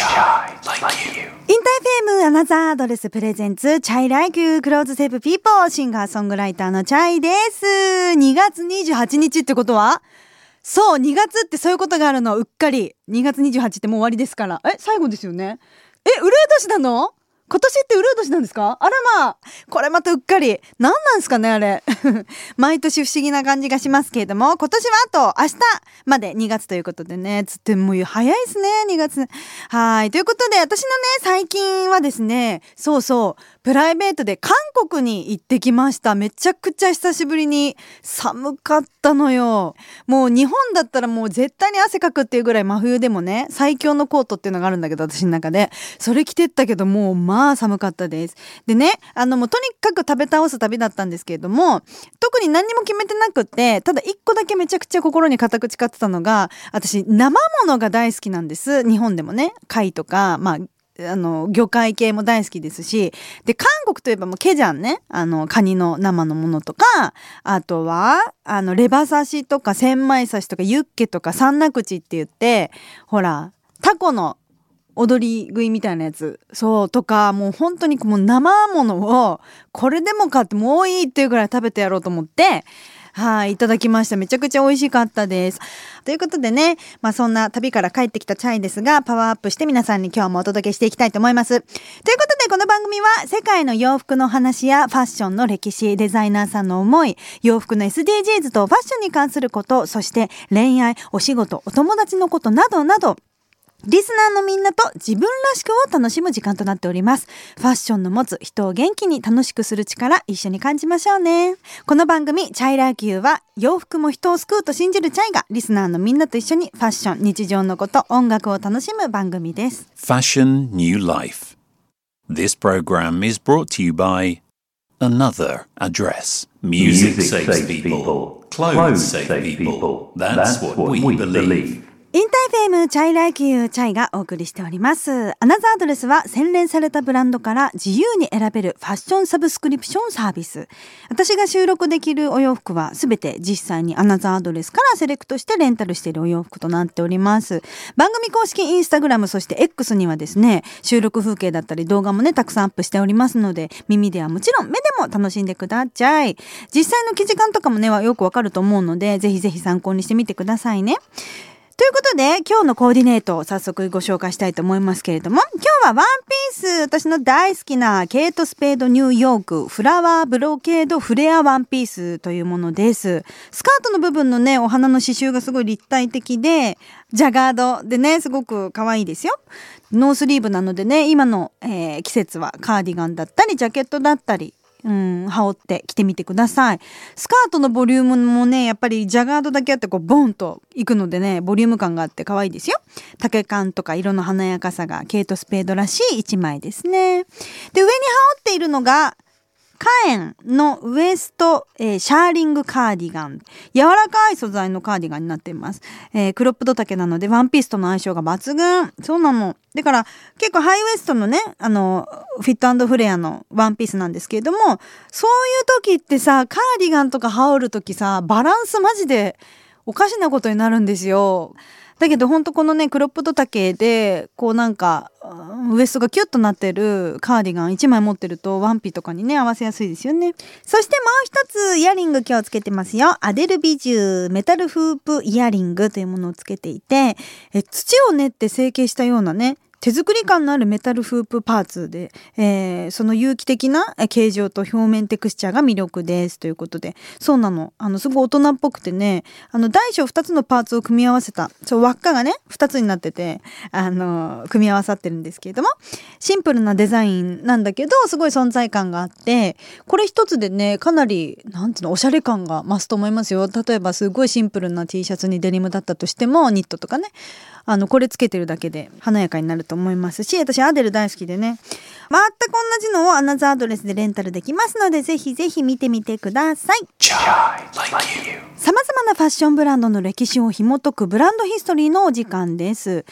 chay LIKE Q. インターエフエムアナザーアドレス presents chay LIKE Q clothes save people シンガーソングライターの chay です。2月28日ってことは？そう2月ってそういうことがあるの。うっかり。2月28ってもう終わりですから。え最後ですよね。えうるう年なの？今年ってうるう年なんですか？あらまあこれまたうっかり。何なんですかねあれ。毎年不思議な感じがしますけれども今年はあと明日まで2月ということでね。つってもう早いですね2月。はい。ということで私のね最近はですねそうそうプライベートで韓国に行ってきました。めちゃくちゃ久しぶりに。寒かったのよ。もう日本だったらもう絶対に汗かくっていうぐらい真冬でもね最強のコートっていうのがあるんだけど私の中で。それ着てったけどもうま寒かったです。でねあのもうとにかく食べ倒す旅だったんですけれども特に何にも決めてなくってただ一個だけめちゃくちゃ心に固く誓ってたのが私生ものが大好きなんです。日本でもね貝とかまああの魚介系も大好きですしで韓国といえばもうケジャンねあのカニの生のものとかあとはあのレバ刺しとか千枚刺しとかユッケとか三ナ口って言ってほらタコの踊り食いみたいなやつそうとかもう本当にもう生ものをこれでもかってもういいっていうぐらい食べてやろうと思ってはい、いただきました。めちゃくちゃ美味しかったです。ということでね、まあそんな旅から帰ってきたチャイですが、パワーアップして皆さんに今日もお届けしていきたいと思います。ということで、この番組は世界の洋服の話やファッションの歴史、デザイナーさんの思い、洋服の SDGs とファッションに関すること、そして恋愛、お仕事、お友達のことなどなど、リスナーのみんなと自分らしくを楽しむ時間となっております。ファッションの持つ人を元気に楽しくする力一緒に感じましょうね。この番組チャイラー Q は洋服も人を救うと信じる chay がリスナーのみんなと一緒にファッション、日常のこと、音楽を楽しむ番組です。Fashion New Life. This program is brought to you by Another Address. Music, saves people. Clothes save people. That's, what, we, believe. インターエフエム chay LIKE Q chay がお送りしております。アナザーアドレスは洗練されたブランドから自由に選べるファッションサブスクリプションサービス。私が収録できるお洋服はすべて実際にアナザーアドレスからセレクトしてレンタルしているお洋服となっております。番組公式インスタグラムそして X にはですね、収録風景だったり動画もね、たくさんアップしておりますので、耳ではもちろん目でも楽しんでください。実際の記事感とかもね、はよくわかると思うので、ぜひぜひ参考にしてみてくださいね。ということで今日のコーディネートを早速ご紹介したいと思いますけれども今日はワンピース私の大好きなケイト・スペードニューヨークフラワーブロケードフレアワンピースというものです。スカートの部分のねお花の刺繍がすごい立体的でジャガードでねすごく可愛いですよ。ノースリーブなのでね今の、えー季節はカーディガンだったりジャケットだったりうん、羽織って着てみてください。スカートのボリュームもね、やっぱりジャガードだけあってこうボンといくのでね、ボリューム感があって可愛いですよ。丈感とか色の華やかさがケイト・スペードらしい一枚ですね。で、上に羽織っているのが、カエンのウエスト、えーシャーリングカーディガン。柔らかい素材のカーディガンになっています。えークロップド丈なのでワンピースとの相性が抜群。そうなの。だから結構ハイウエストのね、あの、フィットフレアのワンピースなんですけれども、そういう時ってさ、カーディガンとか羽織る時さ、バランスマジでおかしなことになるんですよ。だけどほんとこのねクロップド丈でこうなんかウエストがキュッとなってるカーディガン1枚持ってるとワンピとかにね合わせやすいですよね。そしてもう一つイヤリング今日つけてますよ。アデルビジューメタルフープイヤリングというものをつけていてえ土を練って成形したようなね手作り感のあるメタルフープパーツで、えーその有機的な形状と表面テクスチャーが魅力ですということで。そうなの。あのすごい大人っぽくてね。あの大小2つのパーツを組み合わせたそう輪っかがね2つになっててあの組み合わさってるんですけれども。シンプルなデザインなんだけどすごい存在感があってこれ一つでねかなりなんていうのおしゃれ感が増すと思いますよ。例えばすごいシンプルな T シャツにデニムだったとしてもニットとかね。あのこれつけてるだけで華やかになると思いますし私アデル大好きでね。全く同じのをアナザーアドレスでレンタルできますのでぜひぜひ見てみてください.さまざまなファッションブランドの歴史を紐解くブランドヒストリーのお時間です。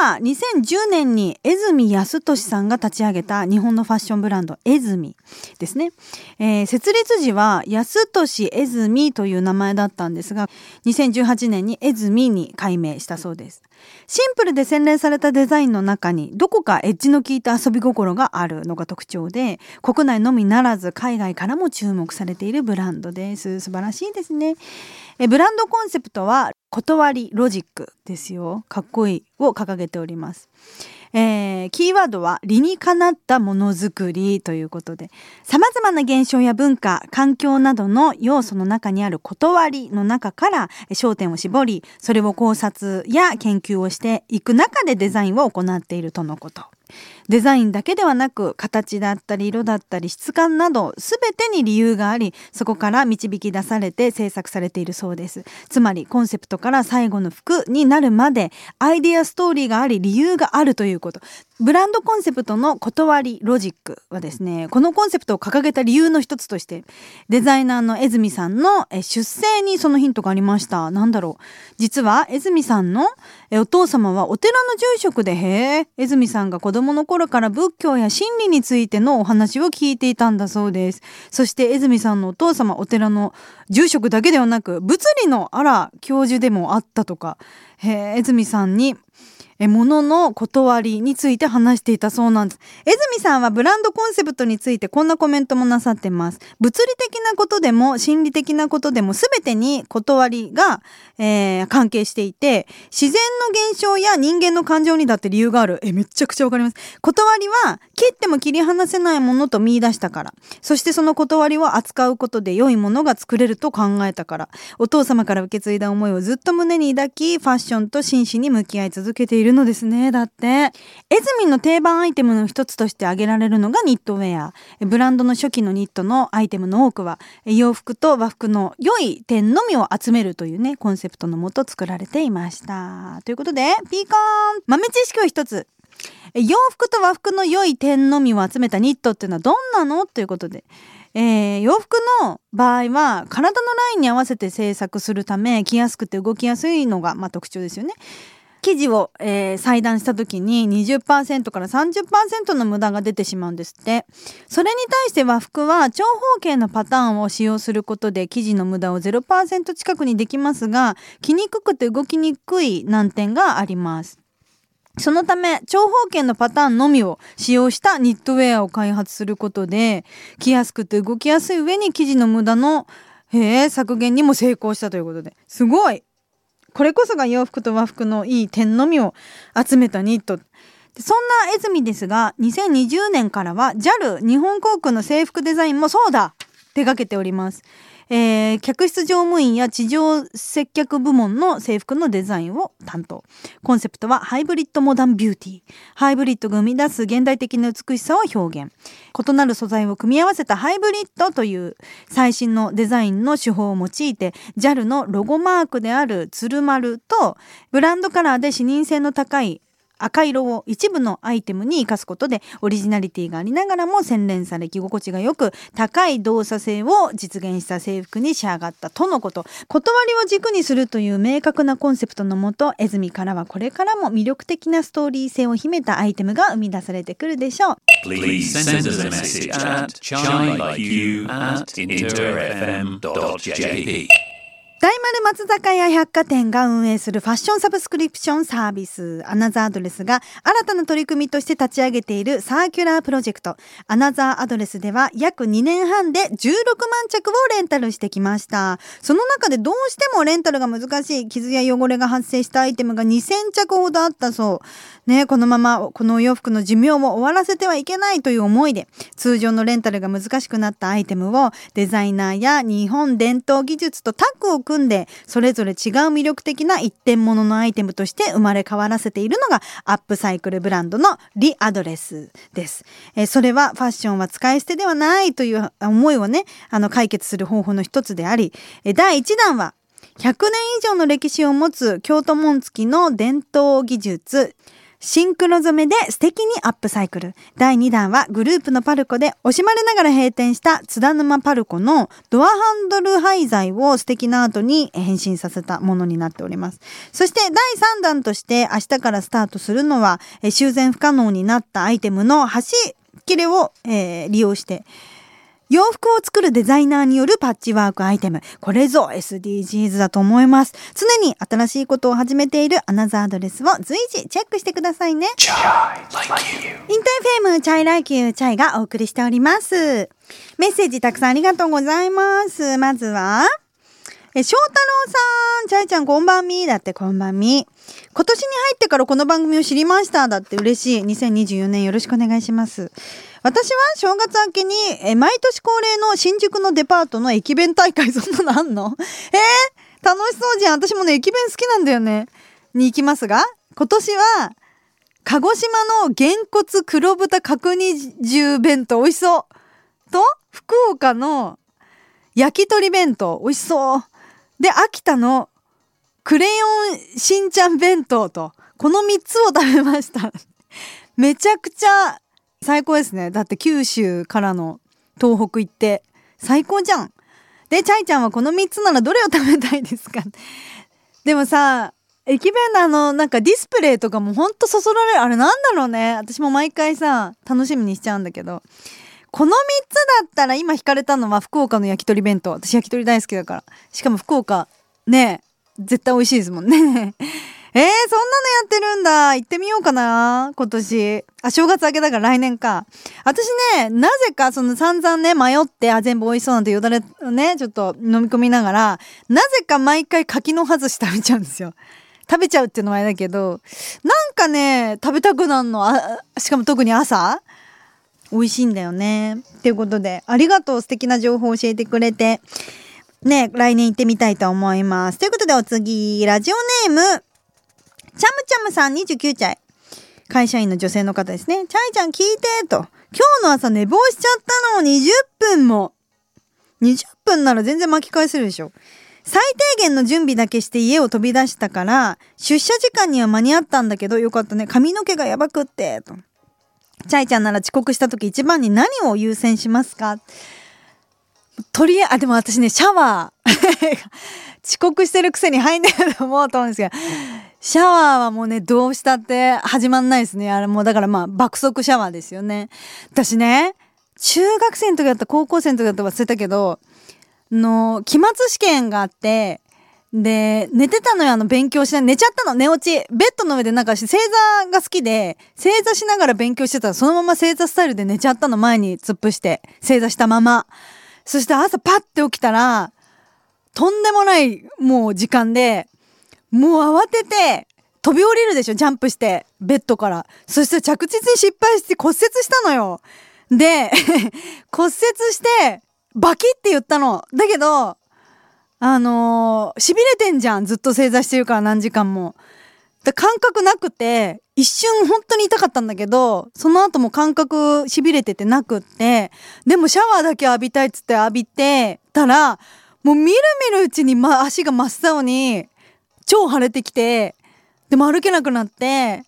今日は2010年に江住康俊さんが立ち上げた日本のファッションブランド江住ですね、えー設立時は康俊江住という名前だったんですが2018年に江住に改名したそうですシンプルで洗練されたデザインの中にどこかエッジの効いた遊び心があるのが特徴で国内のみならず海外からも注目されているブランドです。素晴らしいですね。えブランドコンセプトは断りロジックですよ。かっこいいを掲げております。えー、キーワードは理にかなったものづくりということで様々な現象や文化環境などの要素の中にある断りの中から焦点を絞りそれを考察や研究をしていく中でデザインを行っているとのこと。デザインだけではなく形だったり色だったり質感など全てに理由がありそこから導き出されて制作されているそうです。つまりコンセプトから最後の服になるまでアイデアストーリーがあり理由があるということ。ブランドコンセプトの断りロジックはですねこのコンセプトを掲げた理由の一つとしてデザイナーの江住さんの出生にそのヒントがありました。なんだろう。実は江住さんのお父様はお寺の住職でへえ江住さんが子供の頃頃から仏教や真理についてのお話を聞いていたんだそうです。そして江住さんのお父様お寺の住職だけではなく物理のあら教授でもあったとか。え江住さんにえ物の断りについて話していたそうなんです。江住さんはブランドコンセプトについてこんなコメントもなさってます。物理的なことでも心理的なことでも全てに断りが、えー、関係していて、自然の現象や人間の感情にだって理由がある。え、めちゃくちゃわかります。断りは切っても切り離せないものと見出したから。そしてその断りを扱うことで良いものが作れると考えたから。お父様から受け継いだ思いをずっと胸に抱き、ファッションと真摯に向き合い続けているるのですねだって。エズミンの定番アイテムの一つとして挙げられるのがニットウェア。ブランドの初期のニットのアイテムの多くは洋服と和服の良い点のみを集めるというねコンセプトのもと作られていました。ということでピーコーン。豆知識を一つ。洋服と和服の良い点のみを集めたニットっていうのはどんなの？ということで。えー、洋服の場合は体のラインに合わせて製作するため着やすくて動きやすいのが、まあ、特徴ですよね。生地を、えー、裁断した時に20%から30%の無駄が出てしまうんですって。それに対して和服は長方形のパターンを使用することで生地の無駄を0%近くにできますが着にくくて動きにくい難点があります。そのため長方形のパターンのみを使用したニットウェアを開発することで着やすくて動きやすい上に生地の無駄の削減にも成功したということで。すごい。これこそが洋服と和服のいい点のみを集めたニット。そんな江住ですが、2020年からは JAL 日本航空の制服デザインもそうだ手掛けております。えー、客室乗務員や地上接客部門の制服のデザインを担当。コンセプトはハイブリッドモダンビューティーハイブリッドが生み出す現代的な美しさを表現。異なる素材を組み合わせたハイブリッドという最新のデザインの手法を用いて JAL のロゴマークである鶴丸とブランドカラーで視認性の高い赤色を一部のアイテムに生かすことでオリジナリティがありながらも洗練され着心地がよく高い動作性を実現した制服に仕上がったとのこと。断りを軸にするという明確なコンセプトのもと江住からはこれからも魅力的なストーリー性を秘めたアイテムが生み出されてくるでしょう。Please send us a message at at interfm.jp 大丸松坂屋百貨店が運営するファッションサブスクリプションサービス。アナザーアドレスが新たな取り組みとして立ち上げているサーキュラープロジェクト。アナザーアドレスでは約2年半で16万着をレンタルしてきました。その中でどうしてもレンタルが難しい。傷や汚れが発生したアイテムが2000着ほどあったそう。ねこのままこのお洋服の寿命を終わらせてはいけないという思いで通常のレンタルが難しくなったアイテムをデザイナーや日本伝統技術とタッグを組んでそれぞれ違う魅力的な一点物のアイテムとして生まれ変わらせているのがアップサイクルブランドのリアドレスです。え、それはファッションは使い捨てではないという思いをねあの解決する方法の一つであり第1弾は100年以上の歴史を持つ京都紋付の伝統技術シンクロ染めで素敵にアップサイクル。第2弾はグループのパルコで惜しまれながら閉店した津田沼パルコのドアハンドル廃材を素敵なアートに変身させたものになっております。そして第3弾として明日からスタートするのは修繕不可能になったアイテムの端切れを、えー、利用して洋服を作るデザイナーによるパッチワークアイテム。これぞ SDGs だと思います。常に新しいことを始めているアナザーアドレスを随時チェックしてくださいね。インターエフエム chay LIKE Q chay がお送りしております。メッセージたくさんありがとうございます。まずは、え、翔太郎さん、 chay ちゃんこんばんみだってこんばんみ。今年に入ってからこの番組を知りましただって嬉しい。2024年よろしくお願いします。私は正月明けに、え毎年恒例の新宿のデパートの駅弁大会、そんなのあんの？えー、楽しそうじゃん。私もね、駅弁好きなんだよね。に行きますが、今年は、鹿児島のげんこつ黒豚角煮重弁当、美味しそう。と、福岡の焼き鳥弁当、美味しそう。で、秋田のクレヨンしんちゃん弁当と、この3つを食べました。めちゃくちゃ最高ですね。だって九州からの東北行って最高じゃん。でチャイちゃんはこの3つならどれを食べたいですか？でもさ駅弁のあのなんかディスプレイとかもほんとそそられる。あれなんだろうね。私も毎回さ楽しみにしちゃうんだけど。この3つだったら今引かれたのは福岡の焼き鳥弁当。私焼き鳥大好きだから。しかも福岡ねえ絶対美味しいですもんね。えー、そんなのやってるんだ。行ってみようかな。今年。あ、正月明けだから来年か。私ね、なぜかその散々ね、迷って、あ、全部美味しそうなんてよだれをね、ちょっと飲み込みながら、なぜか毎回柿の外し食べちゃうんですよ。食べちゃうっていうのはあれだけど、なんかね、食べたくなるの。あ、しかも特に朝美味しいんだよね。っていうことで、ありがとう。素敵な情報を教えてくれて。ね、来年行ってみたいと思います。ということでお次、ラジオネーム、チャムチャムさん29歳。会社員の女性の方ですね。チャイちゃん聞いてと。今日の朝寝坊しちゃったの20分も。20分なら全然巻き返せるでしょ。最低限の準備だけして家を飛び出したから、出社時間には間に合ったんだけど、よかったね。髪の毛がやばくって、と。チャイちゃんなら遅刻した時一番に何を優先しますか？とりあえず、あ、でも私ね、シャワー。遅刻してるくせに入んねえと思うと思うんですけど、シャワーはもうね、どうしたって始まんないですね。あれもうだからまあ爆速シャワーですよね。私ね、中学生の時だった、高校生の時だった忘れたけど、の、期末試験があって、で、寝てたのよ、あの、勉強しない。寝ちゃったの、寝落ち。ベッドの上でなんか、正座が好きで、正座しながら勉強してたら、そのまま正座スタイルで寝ちゃったの、前に突っ伏して。正座したまま。そして朝パッて起きたら、とんでもないもう時間で、もう慌てて、飛び降りるでしょジャンプして、ベッドから。そして着実に失敗して骨折したのよ。で、骨折して、バキって言ったの。だけど、あのー、痺れてんじゃん。ずっと正座してるから何時間も。で感覚なくて、一瞬本当に痛かったんだけど、その後も感覚痺れててなくって、でもシャワーだけ浴びたいっつって浴びてたら、もうみるみるうちに、ま、足が真っ青に超腫れてきてでも歩けなくなって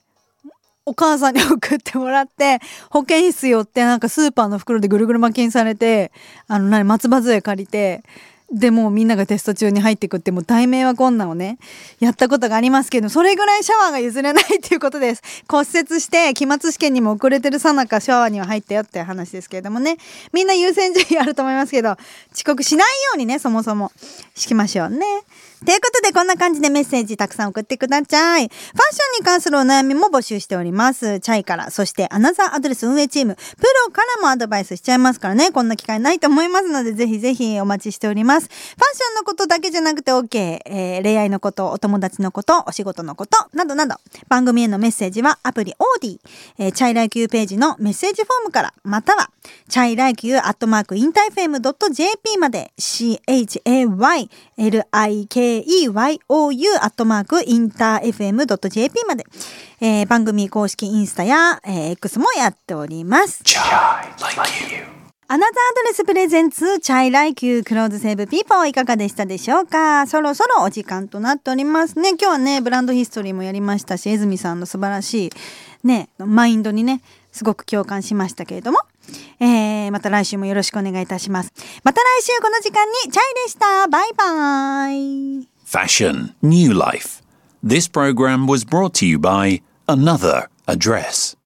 お母さんに送ってもらって保健室寄ってなんかスーパーの袋でぐるぐる巻きにされてあの何松葉杖借りてでもうみんながテスト中に入ってくってもう大迷惑女をねやったことがありますけどそれぐらいシャワーが譲れないっていうことです。骨折して期末試験にも遅れてるさなかシャワーには入ったよって話ですけれどもね。みんな優先順位あると思いますけど遅刻しないようにねそもそも。しましょうね。ということで、こんな感じでメッセージたくさん送ってください。ファッションに関するお悩みも募集しております。チャイから、そしてアナザーアドレス運営チーム、プロからもアドバイスしちゃいますからね、こんな機会ないと思いますので、ぜひぜひお待ちしております。ファッションのことだけじゃなくて OK、えー、恋愛のこと、お友達のこと、お仕事のこと、などなど、番組へのメッセージはアプリオーディ、えー、 chay LIKE Q ページのメッセージフォームから、または、 chay LIKE Q アットマークインターエフエム .jp まで、CHAYLIK keyu アットマークインター FM.jp まで、えー、番組公式インスタや、えー、X もやっております。アナザードレス presents、chay LIKE Q clothes save people いかがでしたでしょうか？そろそろお時間となっておりますね。今日はね、ブランドヒストリーもやりましたし、江住さんの素晴らしいね、マインドにね、すごく共感しましたけれども、えー、また来週もよろしくお願いいたします。また来週この時間にチャイでした。バイバイ。Fashion, New Life. This program was brought to you by Another Address.